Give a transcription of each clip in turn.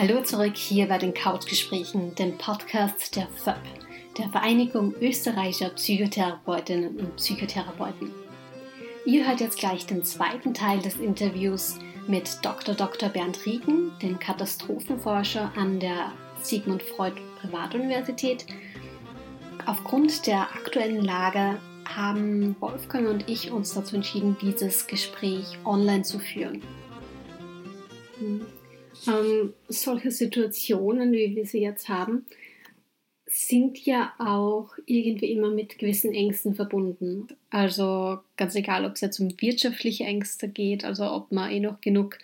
Hallo zurück hier bei den Couchgesprächen, dem Podcast der FÖP, der Vereinigung österreichischer Psychotherapeutinnen und Psychotherapeuten. Ihr hört jetzt gleich den zweiten Teil des Interviews mit Dr. Dr. Bernd Rieken, dem Katastrophenforscher an der Sigmund Freud Privatuniversität. Aufgrund der aktuellen Lage haben Wolfgang und ich uns dazu entschieden, dieses Gespräch online zu führen. Hm. Ähm, solche Situationen, wie wir sie jetzt haben, sind ja auch irgendwie immer mit gewissen Ängsten verbunden. Also ganz egal, ob es jetzt um wirtschaftliche Ängste geht, also ob man eh noch genug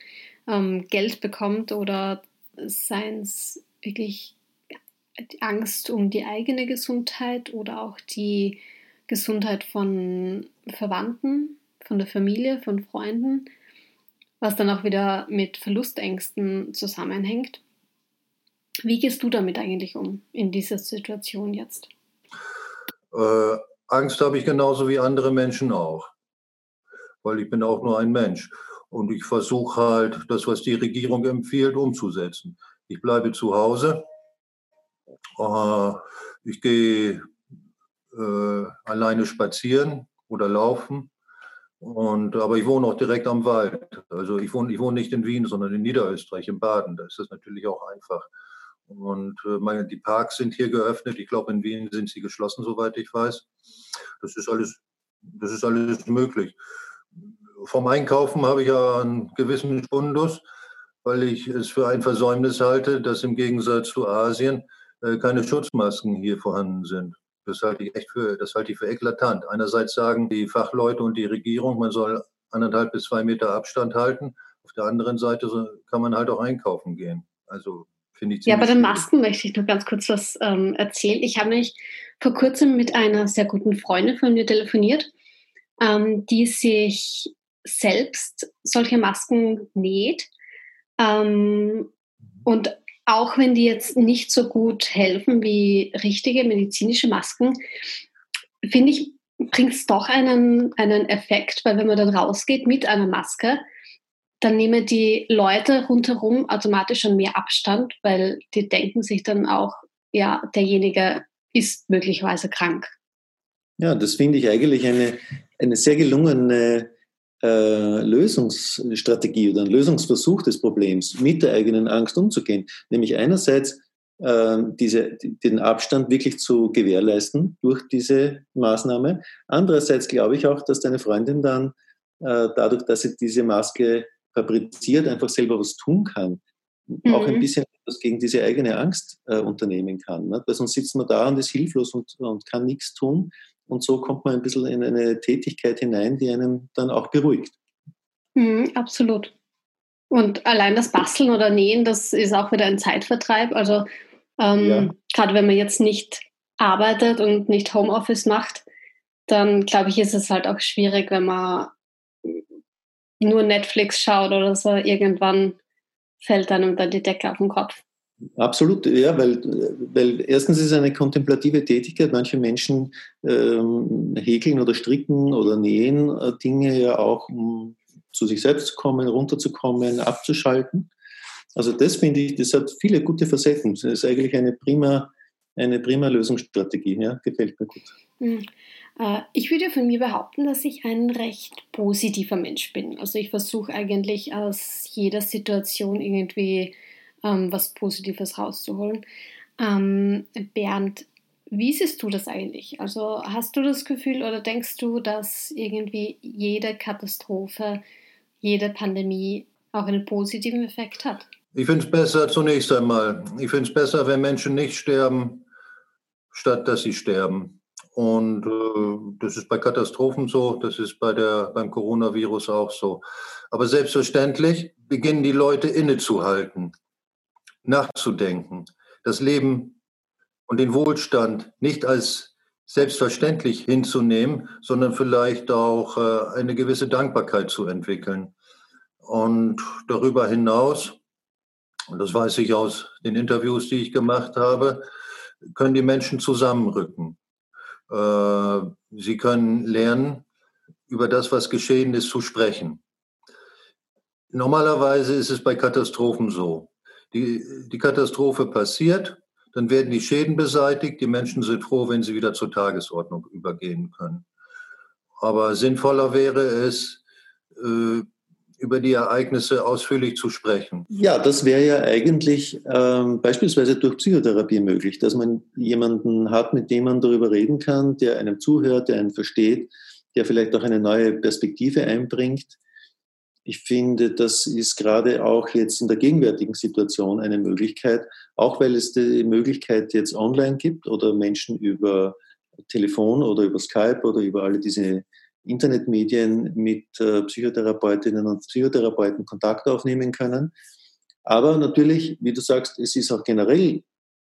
ähm, Geld bekommt oder seien es wirklich Angst um die eigene Gesundheit oder auch die Gesundheit von Verwandten, von der Familie, von Freunden was dann auch wieder mit Verlustängsten zusammenhängt. Wie gehst du damit eigentlich um in dieser Situation jetzt? Äh, Angst habe ich genauso wie andere Menschen auch, weil ich bin auch nur ein Mensch. Und ich versuche halt, das, was die Regierung empfiehlt, umzusetzen. Ich bleibe zu Hause. Äh, ich gehe äh, alleine spazieren oder laufen. Und, aber ich wohne auch direkt am Wald. Also ich wohne, ich wohne nicht in Wien, sondern in Niederösterreich, in Baden. Da ist das natürlich auch einfach. Und äh, meine, die Parks sind hier geöffnet. Ich glaube, in Wien sind sie geschlossen, soweit ich weiß. Das ist alles, das ist alles möglich. Vom Einkaufen habe ich ja einen gewissen Fundus, weil ich es für ein Versäumnis halte, dass im Gegensatz zu Asien äh, keine Schutzmasken hier vorhanden sind. Das halte ich echt für, das halte ich für eklatant. Einerseits sagen die Fachleute und die Regierung, man soll anderthalb bis zwei Meter Abstand halten. Auf der anderen Seite kann man halt auch einkaufen gehen. Also finde ich Ja, bei den Masken möchte ich noch ganz kurz was ähm, erzählen. Ich habe nämlich vor kurzem mit einer sehr guten Freundin von mir telefoniert, ähm, die sich selbst solche Masken näht. Ähm, und auch wenn die jetzt nicht so gut helfen wie richtige medizinische Masken, finde ich, bringt es doch einen, einen Effekt, weil wenn man dann rausgeht mit einer Maske, dann nehmen die Leute rundherum automatisch schon mehr Abstand, weil die denken sich dann auch, ja, derjenige ist möglicherweise krank. Ja, das finde ich eigentlich eine, eine sehr gelungene äh, Lösungsstrategie oder ein Lösungsversuch des Problems mit der eigenen Angst umzugehen. Nämlich einerseits äh, diese, den Abstand wirklich zu gewährleisten durch diese Maßnahme. Andererseits glaube ich auch, dass deine Freundin dann äh, dadurch, dass sie diese Maske fabriziert, einfach selber was tun kann. Mhm. Auch ein mhm. bisschen was gegen diese eigene Angst äh, unternehmen kann. Ne? Weil sonst sitzt man da und ist hilflos und, und kann nichts tun. Und so kommt man ein bisschen in eine Tätigkeit hinein, die einen dann auch beruhigt. Mhm, absolut. Und allein das Basteln oder Nähen, das ist auch wieder ein Zeitvertreib. Also ähm, ja. gerade wenn man jetzt nicht arbeitet und nicht Homeoffice macht, dann glaube ich, ist es halt auch schwierig, wenn man nur Netflix schaut oder so. Irgendwann fällt einem dann die Decke auf den Kopf. Absolut, ja, weil, weil erstens ist es eine kontemplative Tätigkeit. Manche Menschen ähm, häkeln oder stricken oder nähen äh, Dinge ja auch, um zu sich selbst zu kommen, runterzukommen, abzuschalten. Also das finde ich, das hat viele gute Facetten. Das ist eigentlich eine prima, eine prima Lösungsstrategie. Ja, gefällt mir gut. Mhm. Ich würde von mir behaupten, dass ich ein recht positiver Mensch bin. Also ich versuche eigentlich aus jeder Situation irgendwie ähm, was Positives rauszuholen. Ähm, Bernd, wie siehst du das eigentlich? Also hast du das Gefühl oder denkst du, dass irgendwie jede Katastrophe, jede Pandemie auch einen positiven Effekt hat? Ich finde es besser zunächst einmal. Ich finde es besser, wenn Menschen nicht sterben, statt dass sie sterben. Und äh, das ist bei Katastrophen so, das ist bei der, beim Coronavirus auch so. Aber selbstverständlich beginnen die Leute innezuhalten nachzudenken, das Leben und den Wohlstand nicht als selbstverständlich hinzunehmen, sondern vielleicht auch äh, eine gewisse Dankbarkeit zu entwickeln. Und darüber hinaus, und das weiß ich aus den Interviews, die ich gemacht habe, können die Menschen zusammenrücken. Äh, sie können lernen, über das, was geschehen ist, zu sprechen. Normalerweise ist es bei Katastrophen so. Die, die Katastrophe passiert, dann werden die Schäden beseitigt. Die Menschen sind froh, wenn sie wieder zur Tagesordnung übergehen können. Aber sinnvoller wäre es, äh, über die Ereignisse ausführlich zu sprechen. Ja, das wäre ja eigentlich ähm, beispielsweise durch Psychotherapie möglich, dass man jemanden hat, mit dem man darüber reden kann, der einem zuhört, der einen versteht, der vielleicht auch eine neue Perspektive einbringt. Ich finde, das ist gerade auch jetzt in der gegenwärtigen Situation eine Möglichkeit, auch weil es die Möglichkeit jetzt online gibt oder Menschen über Telefon oder über Skype oder über alle diese Internetmedien mit äh, Psychotherapeutinnen und Psychotherapeuten Kontakt aufnehmen können. Aber natürlich, wie du sagst, es ist auch generell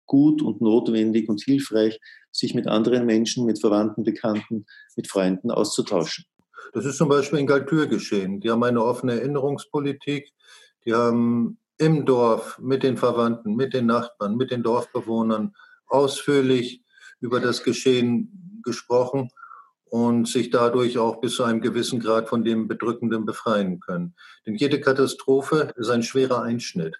gut und notwendig und hilfreich, sich mit anderen Menschen, mit Verwandten, Bekannten, mit Freunden auszutauschen. Das ist zum Beispiel in Galtür geschehen. Die haben eine offene Erinnerungspolitik. Die haben im Dorf mit den Verwandten, mit den Nachbarn, mit den Dorfbewohnern ausführlich über das Geschehen gesprochen und sich dadurch auch bis zu einem gewissen Grad von dem Bedrückenden befreien können. Denn jede Katastrophe ist ein schwerer Einschnitt.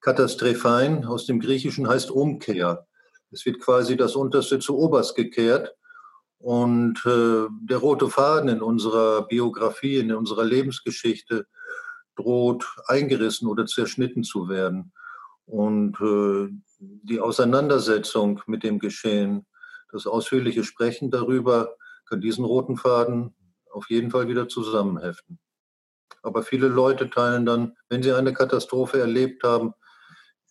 Katastrophein aus dem Griechischen heißt Umkehr. Es wird quasi das Unterste zu Oberst gekehrt. Und äh, der rote Faden in unserer Biografie, in unserer Lebensgeschichte droht eingerissen oder zerschnitten zu werden. Und äh, die Auseinandersetzung mit dem Geschehen, das ausführliche Sprechen darüber, kann diesen roten Faden auf jeden Fall wieder zusammenheften. Aber viele Leute teilen dann, wenn sie eine Katastrophe erlebt haben,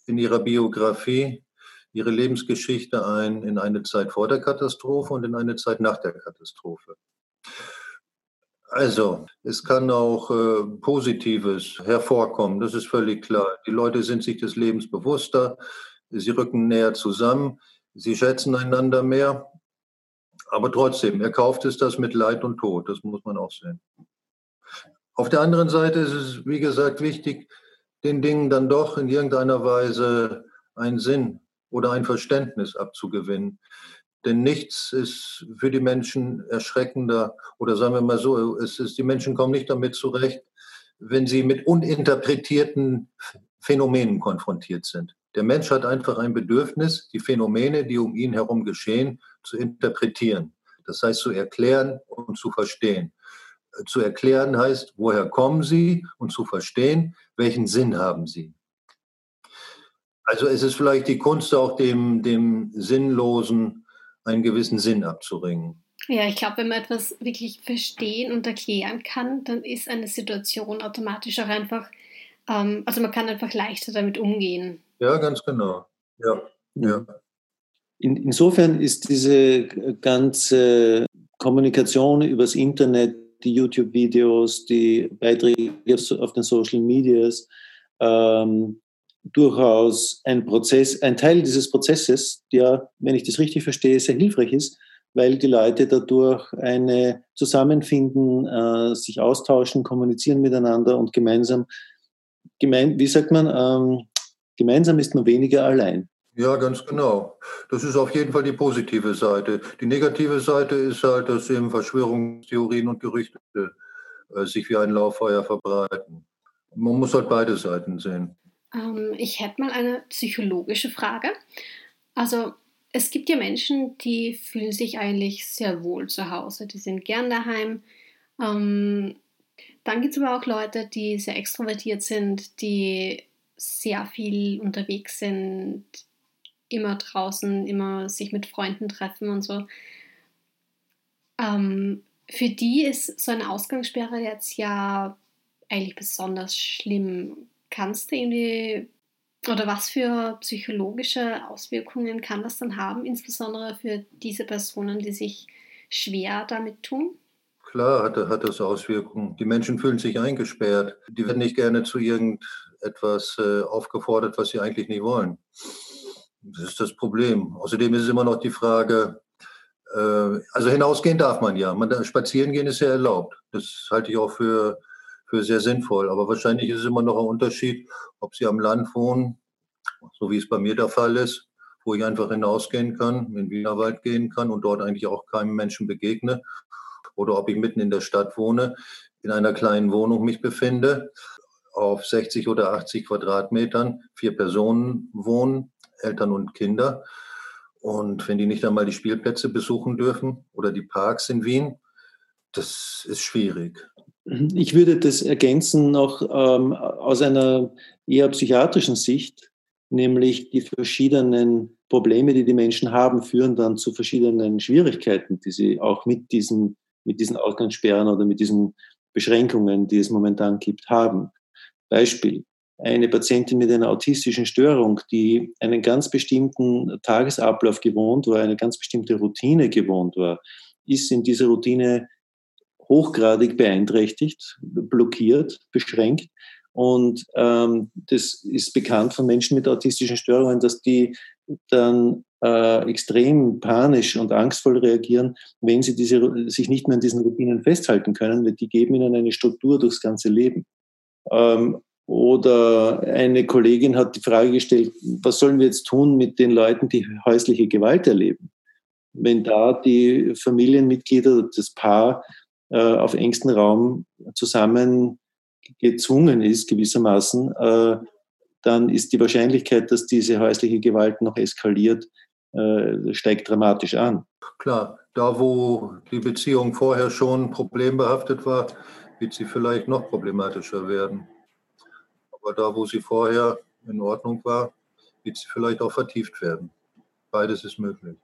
in ihrer Biografie ihre Lebensgeschichte ein in eine Zeit vor der Katastrophe und in eine Zeit nach der Katastrophe. Also, es kann auch äh, Positives hervorkommen, das ist völlig klar. Die Leute sind sich des Lebens bewusster, sie rücken näher zusammen, sie schätzen einander mehr aber trotzdem, er kauft es das mit Leid und Tod, das muss man auch sehen. Auf der anderen Seite ist es, wie gesagt, wichtig, den Dingen dann doch in irgendeiner Weise einen Sinn oder ein Verständnis abzugewinnen. Denn nichts ist für die Menschen erschreckender oder sagen wir mal so, es ist, die Menschen kommen nicht damit zurecht, wenn sie mit uninterpretierten Phänomenen konfrontiert sind. Der Mensch hat einfach ein Bedürfnis, die Phänomene, die um ihn herum geschehen, zu interpretieren. Das heißt zu erklären und zu verstehen. Zu erklären heißt, woher kommen sie und zu verstehen, welchen Sinn haben sie. Also es ist vielleicht die Kunst auch dem, dem Sinnlosen einen gewissen Sinn abzuringen. Ja, ich glaube, wenn man etwas wirklich verstehen und erklären kann, dann ist eine Situation automatisch auch einfach, ähm, also man kann einfach leichter damit umgehen. Ja, ganz genau. Ja, ja. In, insofern ist diese ganze Kommunikation übers Internet, die YouTube-Videos, die Beiträge auf den Social Medias, ähm, durchaus ein Prozess, ein Teil dieses Prozesses, der, wenn ich das richtig verstehe, sehr hilfreich ist, weil die Leute dadurch eine Zusammenfinden, äh, sich austauschen, kommunizieren miteinander und gemeinsam, gemein, wie sagt man, ähm, gemeinsam ist man weniger allein. Ja, ganz genau. Das ist auf jeden Fall die positive Seite. Die negative Seite ist halt, dass eben Verschwörungstheorien und Gerüchte äh, sich wie ein Lauffeuer verbreiten. Man muss halt beide Seiten sehen. Ähm, ich hätte mal eine psychologische Frage. Also es gibt ja Menschen, die fühlen sich eigentlich sehr wohl zu Hause. Die sind gern daheim. Ähm, dann gibt es aber auch Leute, die sehr extrovertiert sind, die sehr viel unterwegs sind, immer draußen, immer sich mit Freunden treffen und so. Ähm, für die ist so eine Ausgangssperre jetzt ja eigentlich besonders schlimm. Kannst du irgendwie oder was für psychologische Auswirkungen kann das dann haben, insbesondere für diese Personen, die sich schwer damit tun? Klar hat, hat das Auswirkungen. Die Menschen fühlen sich eingesperrt. Die werden nicht gerne zu irgendetwas äh, aufgefordert, was sie eigentlich nicht wollen. Das ist das Problem. Außerdem ist es immer noch die Frage, äh, also hinausgehen darf man ja. Man, spazieren gehen ist ja erlaubt. Das halte ich auch für, für sehr sinnvoll. Aber wahrscheinlich ist es immer noch ein Unterschied, ob Sie am Land wohnen, so wie es bei mir der Fall ist, wo ich einfach hinausgehen kann, in den Wienerwald gehen kann und dort eigentlich auch keinem Menschen begegne. Oder ob ich mitten in der Stadt wohne, in einer kleinen Wohnung mich befinde. auf 60 oder 80 Quadratmetern vier Personen wohnen, Eltern und Kinder. Und wenn die nicht einmal die Spielplätze besuchen dürfen oder die Parks in Wien, das ist schwierig. Ich würde das ergänzen noch ähm, aus einer eher psychiatrischen Sicht, nämlich die verschiedenen Probleme, die die Menschen haben, führen dann zu verschiedenen Schwierigkeiten, die sie auch mit diesen, mit diesen Ausgangssperren oder mit diesen Beschränkungen, die es momentan gibt, haben. Beispiel. Eine Patientin mit einer autistischen Störung, die einen ganz bestimmten Tagesablauf gewohnt war, eine ganz bestimmte Routine gewohnt war, ist in dieser Routine hochgradig beeinträchtigt, blockiert, beschränkt. Und ähm, das ist bekannt von Menschen mit autistischen Störungen, dass die dann äh, extrem panisch und angstvoll reagieren, wenn sie diese, sich nicht mehr an diesen Routinen festhalten können, weil die geben ihnen eine Struktur durchs ganze Leben. Ähm, oder eine Kollegin hat die Frage gestellt, was sollen wir jetzt tun mit den Leuten, die häusliche Gewalt erleben? Wenn da die Familienmitglieder, das Paar äh, auf engstem Raum zusammen gezwungen ist, gewissermaßen, äh, dann ist die Wahrscheinlichkeit, dass diese häusliche Gewalt noch eskaliert, äh, steigt dramatisch an. Klar, da wo die Beziehung vorher schon problembehaftet war, wird sie vielleicht noch problematischer werden. Aber da, wo sie vorher in Ordnung war, wird sie vielleicht auch vertieft werden. Beides ist möglich.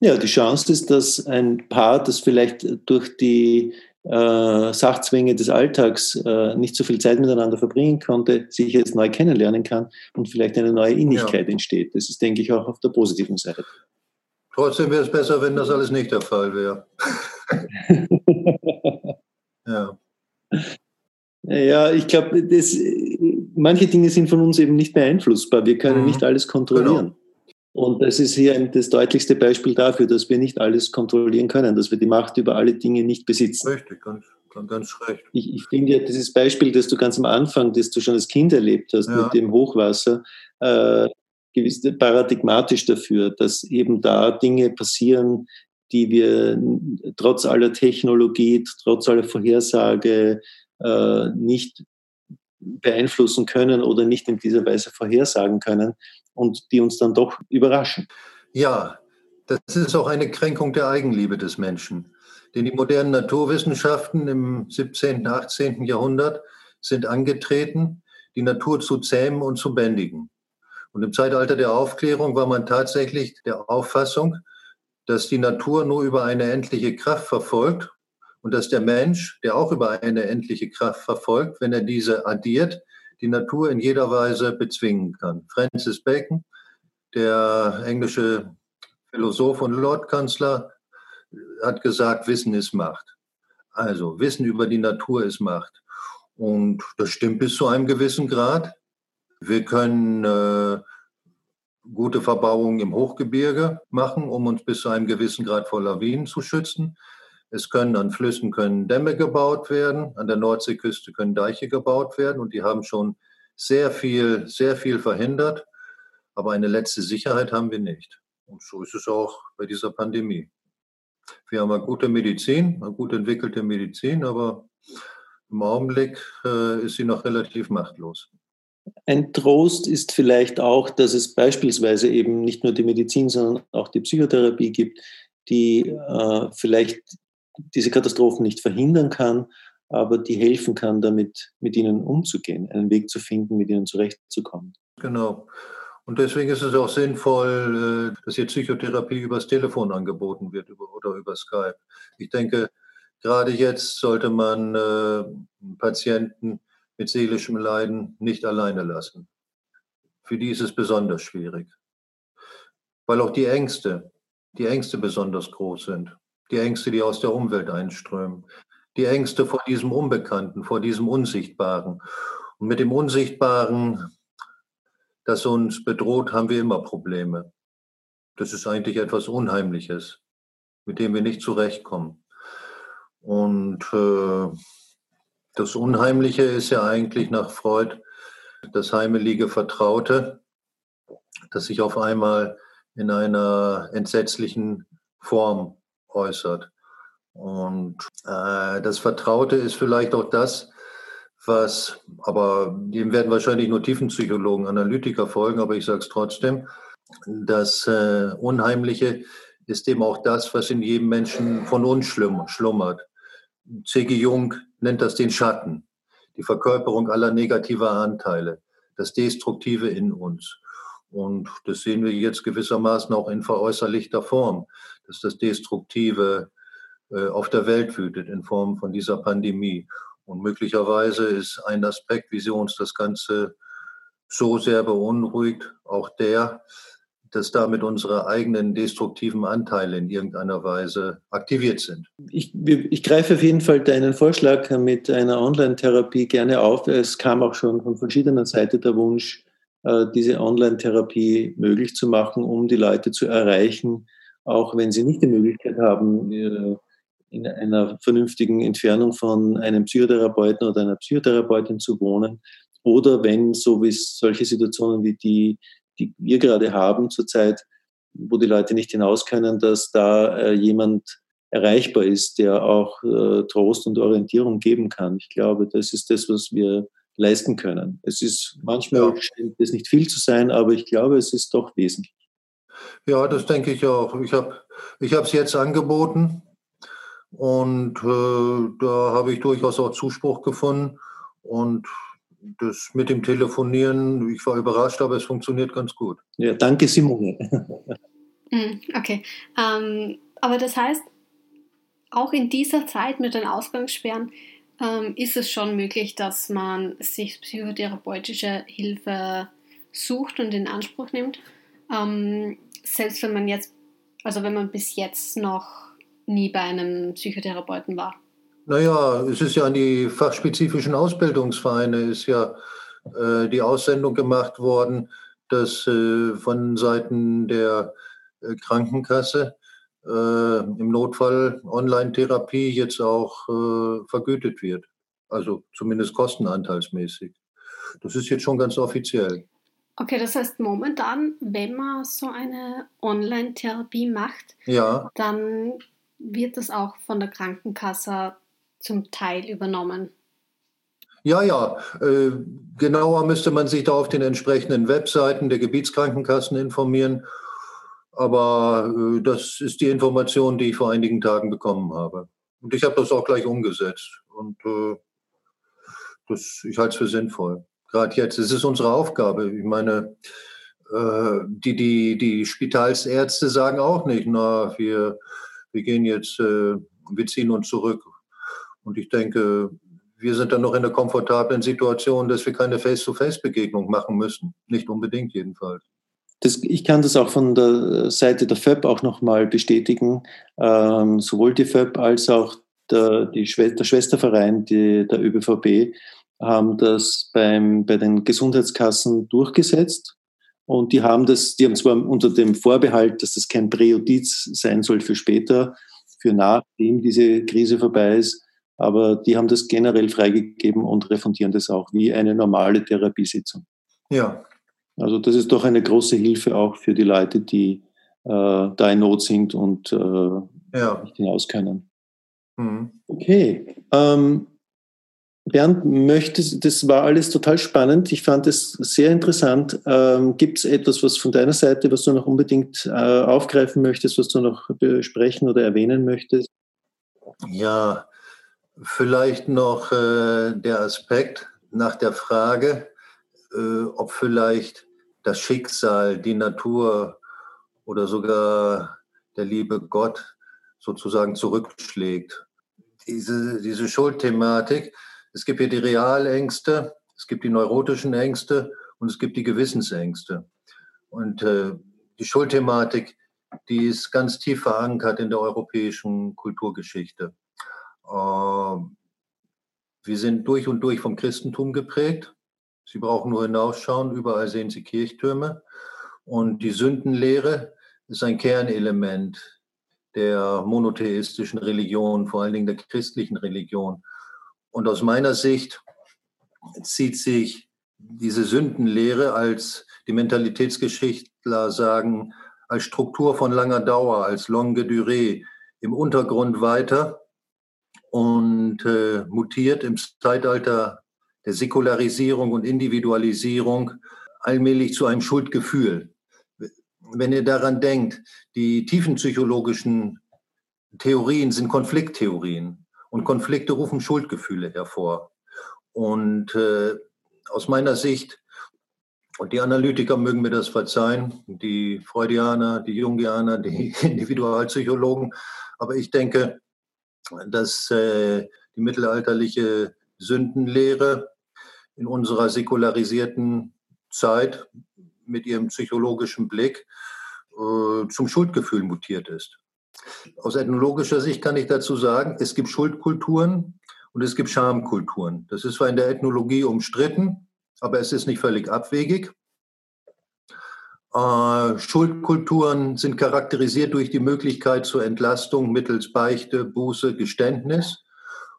Ja, die Chance ist, dass ein Paar, das vielleicht durch die äh, Sachzwänge des Alltags äh, nicht so viel Zeit miteinander verbringen konnte, sich jetzt neu kennenlernen kann und vielleicht eine neue Innigkeit ja. entsteht. Das ist, denke ich, auch auf der positiven Seite. Trotzdem wäre es besser, wenn das alles nicht der Fall wäre. ja. Ja, ich glaube, manche Dinge sind von uns eben nicht beeinflussbar. Wir können mhm. nicht alles kontrollieren. Genau. Und das ist hier das deutlichste Beispiel dafür, dass wir nicht alles kontrollieren können, dass wir die Macht über alle Dinge nicht besitzen. Richtig, ganz, ganz recht. Ich, ich finde ja dieses Beispiel, das du ganz am Anfang, das du schon als Kind erlebt hast ja. mit dem Hochwasser, äh, gewiss paradigmatisch dafür, dass eben da Dinge passieren, die wir trotz aller Technologie, trotz aller Vorhersage äh, nicht beeinflussen können oder nicht in dieser Weise vorhersagen können, und die uns dann doch überraschen. Ja, das ist auch eine Kränkung der Eigenliebe des Menschen. Denn die modernen Naturwissenschaften im 17., 18. Jahrhundert sind angetreten, die Natur zu zähmen und zu bändigen. Und im Zeitalter der Aufklärung war man tatsächlich der Auffassung, dass die Natur nur über eine endliche Kraft verfolgt und dass der Mensch, der auch über eine endliche Kraft verfolgt, wenn er diese addiert, die Natur in jeder Weise bezwingen kann. Francis Bacon, der englische Philosoph und Lordkanzler, hat gesagt, Wissen ist Macht. Also Wissen über die Natur ist Macht. Und das stimmt bis zu einem gewissen Grad. Wir können äh, gute Verbauungen im Hochgebirge machen, um uns bis zu einem gewissen Grad vor Lawinen zu schützen. Es können an Flüssen können Dämme gebaut werden, an der Nordseeküste können Deiche gebaut werden und die haben schon sehr viel, sehr viel verhindert. Aber eine letzte Sicherheit haben wir nicht. Und so ist es auch bei dieser Pandemie. Wir haben eine gute Medizin, eine gut entwickelte Medizin, aber im Augenblick äh, ist sie noch relativ machtlos. Ein Trost ist vielleicht auch, dass es beispielsweise eben nicht nur die Medizin, sondern auch die Psychotherapie gibt, die äh, vielleicht diese Katastrophen nicht verhindern kann, aber die helfen kann, damit mit ihnen umzugehen, einen Weg zu finden, mit ihnen zurechtzukommen. Genau. Und deswegen ist es auch sinnvoll, äh, dass hier Psychotherapie übers Telefon angeboten wird oder über Skype. Ich denke, gerade jetzt sollte man äh, Patienten mit seelischem Leiden nicht alleine lassen. Für die ist es besonders schwierig, weil auch die Ängste, die Ängste besonders groß sind die Ängste, die aus der Umwelt einströmen, die Ängste vor diesem Unbekannten, vor diesem Unsichtbaren. Und mit dem Unsichtbaren, das uns bedroht, haben wir immer Probleme. Das ist eigentlich etwas Unheimliches, mit dem wir nicht zurechtkommen. Und äh, das Unheimliche ist ja eigentlich nach Freud das heimelige Vertraute, das sich auf einmal in einer entsetzlichen Form äußert. Und äh, das Vertraute ist vielleicht auch das, was, aber dem werden wahrscheinlich nur Tiefenpsychologen, Analytiker folgen, aber ich sage es trotzdem, das äh, Unheimliche ist eben auch das, was in jedem Menschen von uns schlummert. C.G. Jung nennt das den Schatten, die Verkörperung aller negativer Anteile, das Destruktive in uns. Und das sehen wir jetzt gewissermaßen auch in veräußerlichter Form, dass das Destruktive äh, auf der Welt wütet in Form von dieser Pandemie. Und möglicherweise ist ein Aspekt, wie sie uns das Ganze so sehr beunruhigt, auch der, dass damit unsere eigenen destruktiven Anteile in irgendeiner Weise aktiviert sind. Ich, ich greife auf jeden Fall deinen Vorschlag mit einer Online-Therapie gerne auf. Es kam auch schon von verschiedener Seite der Wunsch, äh, diese Online-Therapie möglich zu machen, um die Leute zu erreichen, auch wenn sie nicht die Möglichkeit haben, in einer vernünftigen Entfernung von einem Psychotherapeuten oder einer Psychotherapeutin zu wohnen. Oder wenn, so wie solche Situationen wie die, die wir gerade haben zurzeit, wo die Leute nicht hinaus können, dass da äh, jemand erreichbar ist, der auch äh, Trost und Orientierung geben kann. Ich glaube, das ist das, was wir leisten können. Es ist manchmal scheint es nicht viel zu sein, aber ich glaube, es ist doch wesentlich. Ja, das denke ich auch. Ich habe ich es jetzt angeboten und äh, da habe ich durchaus auch Zuspruch gefunden. Und das mit dem Telefonieren, ich war überrascht, aber es funktioniert ganz gut. Ja, danke, Simone. Hm, okay. Ähm, aber das heißt, auch in dieser Zeit mit den Ausgangssperren ähm, ist es schon möglich, dass man sich psychotherapeutische Hilfe sucht und in Anspruch nimmt. Ähm, selbst wenn man jetzt, also wenn man bis jetzt noch nie bei einem Psychotherapeuten war. Naja, es ist ja an die fachspezifischen Ausbildungsvereine ist ja äh, die Aussendung gemacht worden, dass äh, von Seiten der äh, Krankenkasse äh, im Notfall Online-Therapie jetzt auch äh, vergütet wird. Also zumindest kostenanteilsmäßig. Das ist jetzt schon ganz offiziell. Okay, das heißt momentan, wenn man so eine Online-Therapie macht, ja. dann wird das auch von der Krankenkasse zum Teil übernommen. Ja, ja, äh, genauer müsste man sich da auf den entsprechenden Webseiten der Gebietskrankenkassen informieren. Aber äh, das ist die Information, die ich vor einigen Tagen bekommen habe. Und ich habe das auch gleich umgesetzt. Und äh, das, ich halte es für sinnvoll. Gerade jetzt, es ist unsere Aufgabe. Ich meine, äh, die, die, die Spitalsärzte sagen auch nicht, na, wir, wir gehen jetzt, äh, wir ziehen uns zurück und ich denke, wir sind dann noch in der komfortablen Situation, dass wir keine Face-to-Face-Begegnung machen müssen. Nicht unbedingt jedenfalls. Das, ich kann das auch von der Seite der FÖB auch nochmal bestätigen. Ähm, sowohl die FÖB als auch der, die Schwester, der Schwesterverein die, der ÖBVB haben das beim, bei den Gesundheitskassen durchgesetzt. Und die haben das, die haben zwar unter dem Vorbehalt, dass das kein Präjudiz sein soll für später, für nachdem diese Krise vorbei ist, aber die haben das generell freigegeben und refundieren das auch wie eine normale Therapiesitzung. Ja. Also das ist doch eine große Hilfe auch für die Leute, die äh, da in Not sind und äh, ja. nicht hinaus können. Mhm. Okay. Ähm, Bernd, möchtest, das war alles total spannend. Ich fand es sehr interessant. Ähm, Gibt es etwas, was von deiner Seite, was du noch unbedingt äh, aufgreifen möchtest, was du noch besprechen oder erwähnen möchtest? Ja, Vielleicht noch äh, der Aspekt nach der Frage, äh, ob vielleicht das Schicksal, die Natur oder sogar der liebe Gott sozusagen zurückschlägt. Diese, diese Schuldthematik, es gibt hier die Realängste, es gibt die neurotischen Ängste und es gibt die Gewissensängste. Und äh, die Schuldthematik, die ist ganz tief verankert in der europäischen Kulturgeschichte. Ähm, wir sind durch und durch vom Christentum geprägt. Sie brauchen nur hinausschauen, überall sehen Sie Kirchtürme. Und die Sündenlehre ist ein Kernelement der monotheistischen Religion, vor allen Dingen der christlichen Religion. Und aus meiner Sicht zieht sich diese Sündenlehre als die Mentalitätsgeschichtler sagen, als Struktur von langer Dauer, als longue durée im Untergrund weiter und äh, mutiert im Zeitalter der Säkularisierung und Individualisierung allmählich zu einem Schuldgefühl. Wenn ihr daran denkt, die tiefenpsychologischen Theorien sind Konflikttheorien und Konflikte rufen Schuldgefühle hervor. Und äh, aus meiner Sicht, und die Analytiker mögen mir das verzeihen, die Freudianer, die Jungianer, die Individualpsychologen, aber ich denke, dass äh, die mittelalterliche Sündenlehre in unserer säkularisierten Zeit mit ihrem psychologischen Blick äh, zum Schuldgefühl mutiert ist. Aus ethnologischer Sicht kann ich dazu sagen, es gibt Schuldkulturen und es gibt Schamkulturen. Das ist zwar in der Ethnologie umstritten, aber es ist nicht völlig abwegig. Äh, Schuldkulturen sind charakterisiert durch die Möglichkeit zur Entlastung mittels Beichte, Buße, Geständnis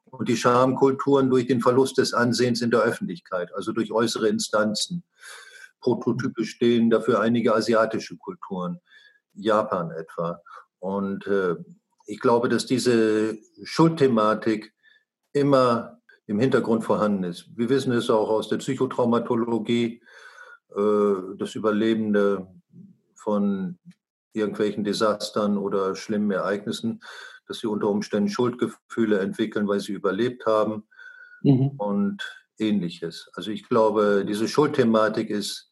und die Schamkulturen durch den Verlust des Ansehens in der Öffentlichkeit, also durch äußere Instanzen. Prototype stehen dafür einige asiatische Kulturen, Japan etwa. Und äh, ich glaube, dass diese Schuldthematik immer im Hintergrund vorhanden ist. Wir wissen es auch aus der Psychotraumatologie, äh, das Überlebende von irgendwelchen Desastern oder schlimmen Ereignissen, dass sie unter Umständen Schuldgefühle entwickeln, weil sie überlebt haben mhm. und ähnliches. Also ich glaube, diese Schuldthematik ist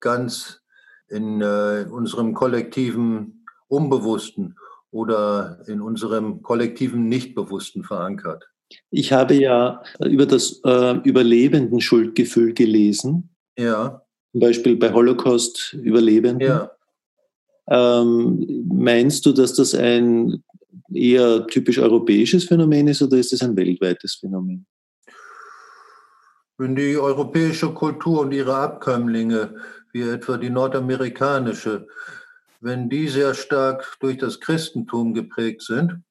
ganz in äh, unserem kollektiven Unbewussten oder in unserem kollektiven Nichtbewussten verankert. Ich habe ja über das äh, Überlebenden Schuldgefühl gelesen. Ja. Zum Beispiel bei Holocaust-Überlebenden. Ja. Ähm, meinst du, dass das ein eher typisch europäisches Phänomen ist oder ist es ein weltweites Phänomen? Wenn die europäische Kultur und ihre Abkömmlinge, wie etwa die nordamerikanische, wenn die sehr stark durch das Christentum geprägt sind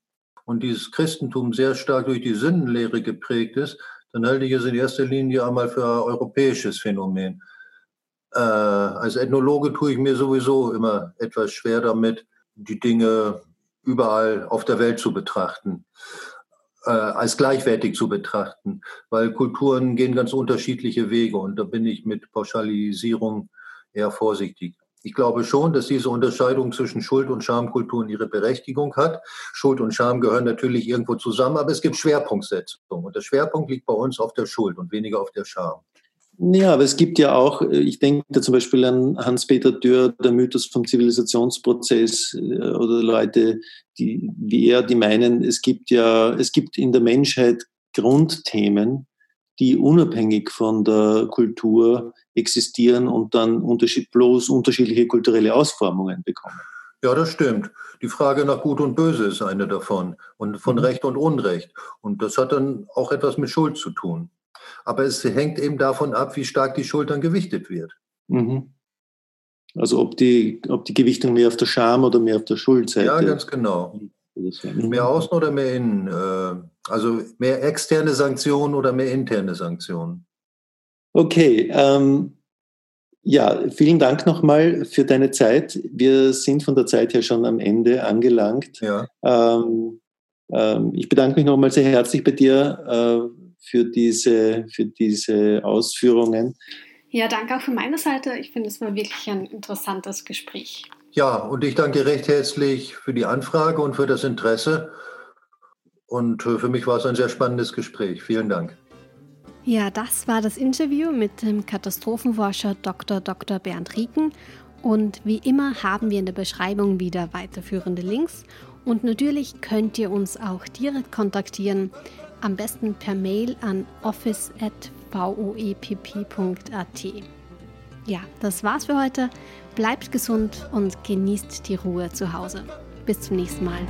und dieses Christentum sehr stark durch die Sündenlehre geprägt ist, dann halte ich es in erster Linie einmal für ein europäisches Phänomen. Äh, als Ethnologe tue ich mir sowieso immer etwas schwer damit, die Dinge überall auf der Welt zu betrachten, äh, als gleichwertig zu betrachten, weil Kulturen gehen ganz unterschiedliche Wege und da bin ich mit Pauschalisierung eher vorsichtig. Ich glaube schon, dass diese Unterscheidung zwischen Schuld- und Schamkulturen ihre Berechtigung hat. Schuld und Scham gehören natürlich irgendwo zusammen, aber es gibt Schwerpunktsetzungen. Und der Schwerpunkt liegt bei uns auf der Schuld und weniger auf der Scham. Ja, aber es gibt ja auch, ich denke zum Beispiel an Hans-Peter Dürr, der Mythos vom Zivilisationsprozess äh, oder Leute, die, wie er, die meinen, es gibt ja, es gibt in der Menschheit Grundthemen, die unabhängig von der Kultur existieren und dann unterschied, bloß unterschiedliche kulturelle Ausformungen bekommen. Ja, das stimmt. Die Frage nach Gut und Böse ist eine davon und von mhm. Recht und Unrecht. Und das hat dann auch etwas mit Schuld zu tun. Aber es hängt eben davon ab, wie stark die Schuld dann gewichtet wird. Mhm. Also ob die, ob die Gewichtung mehr auf der Scham oder mehr auf der Schuldseite. Ja, ganz genau. Mhm. Mehr außen oder mehr innen? Äh, also mehr externe Sanktionen oder mehr interne Sanktionen? Okay, ähm, ja, vielen Dank nochmal für deine Zeit. Wir sind von der Zeit her schon am Ende angelangt. Ja. Ähm, ähm, ich bedanke mich nochmal sehr herzlich bei dir. Äh, für diese, für diese Ausführungen. Ja, danke auch von meiner Seite. Ich finde, es war wirklich ein interessantes Gespräch. Ja, und ich danke recht herzlich für die Anfrage und für das Interesse. Und äh, für mich war es ein sehr spannendes Gespräch. Vielen Dank. Ja, das war das Interview mit dem Katastrophenforscher Dr. Dr. Bernd Rieken. Und wie immer haben wir in der Beschreibung wieder weiterführende Links. Und natürlich könnt ihr uns auch direkt kontaktieren am besten per Mail an office.voepp.at. Ja, das war's für heute. Bleibt gesund und genießt die Ruhe zu Hause. Bis zum nächsten Mal.